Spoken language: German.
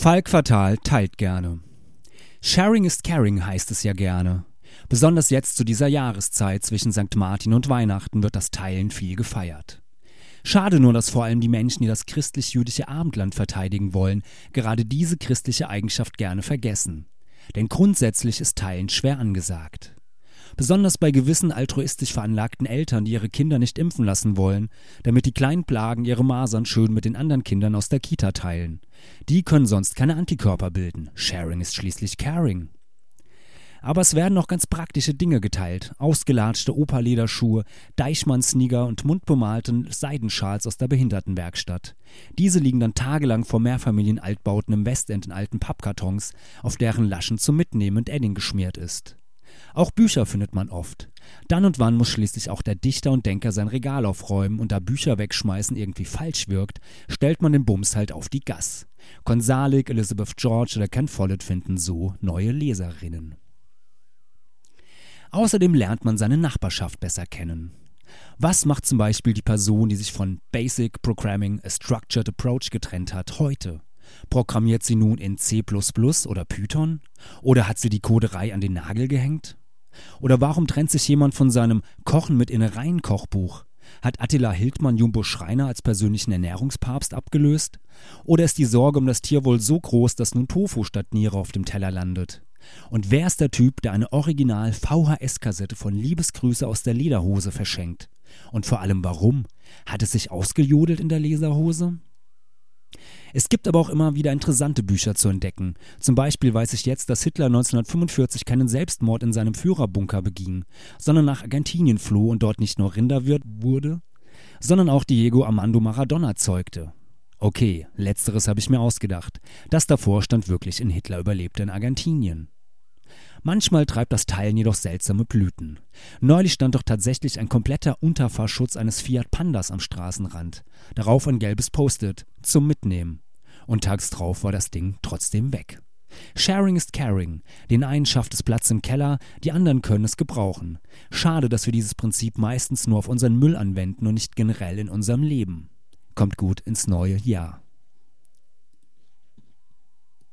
Falk Fatal teilt gerne. Sharing is caring heißt es ja gerne. Besonders jetzt zu dieser Jahreszeit zwischen St. Martin und Weihnachten wird das Teilen viel gefeiert. Schade nur, dass vor allem die Menschen, die das christlich-jüdische Abendland verteidigen wollen, gerade diese christliche Eigenschaft gerne vergessen. Denn grundsätzlich ist Teilen schwer angesagt. Besonders bei gewissen altruistisch veranlagten Eltern, die ihre Kinder nicht impfen lassen wollen, damit die kleinen Plagen ihre Masern schön mit den anderen Kindern aus der Kita teilen. Die können sonst keine Antikörper bilden. Sharing ist schließlich caring. Aber es werden noch ganz praktische Dinge geteilt. Ausgelatschte Operlederschuhe, Deichmann-Sneaker und mundbemalte Seidenschals aus der Behindertenwerkstatt. Diese liegen dann tagelang vor Mehrfamilien-Altbauten im Westend in alten Pappkartons, auf deren Laschen zum Mitnehmen und Edding geschmiert ist. Auch Bücher findet man oft. Dann und wann muss schließlich auch der Dichter und Denker sein Regal aufräumen und da Bücher wegschmeißen irgendwie falsch wirkt, stellt man den Bums halt auf die Gas. Konsalik, Elizabeth George oder Ken Follett finden so neue Leserinnen. Außerdem lernt man seine Nachbarschaft besser kennen. Was macht zum Beispiel die Person, die sich von Basic Programming a Structured Approach getrennt hat, heute? Programmiert sie nun in C oder Python? Oder hat sie die Coderei an den Nagel gehängt? Oder warum trennt sich jemand von seinem Kochen mit Innereien-Kochbuch? Hat Attila Hildmann Jumbo Schreiner als persönlichen Ernährungspapst abgelöst? Oder ist die Sorge um das Tierwohl so groß, dass nun Tofu statt Niere auf dem Teller landet? Und wer ist der Typ, der eine Original VHS-Kassette von Liebesgrüße aus der Lederhose verschenkt? Und vor allem warum? Hat es sich ausgejodelt in der Lederhose? Es gibt aber auch immer wieder interessante Bücher zu entdecken. Zum Beispiel weiß ich jetzt, dass Hitler 1945 keinen Selbstmord in seinem Führerbunker beging, sondern nach Argentinien floh und dort nicht nur Rinderwirt wurde, sondern auch Diego Armando Maradona zeugte. Okay, letzteres habe ich mir ausgedacht. Das davor stand wirklich in Hitler überlebte in Argentinien. Manchmal treibt das Teilen jedoch seltsame Blüten. Neulich stand doch tatsächlich ein kompletter Unterfahrschutz eines Fiat Pandas am Straßenrand. Darauf ein gelbes Post-it zum Mitnehmen. Und tags drauf war das Ding trotzdem weg. Sharing ist caring. Den einen schafft es Platz im Keller, die anderen können es gebrauchen. Schade, dass wir dieses Prinzip meistens nur auf unseren Müll anwenden und nicht generell in unserem Leben. Kommt gut ins neue Jahr.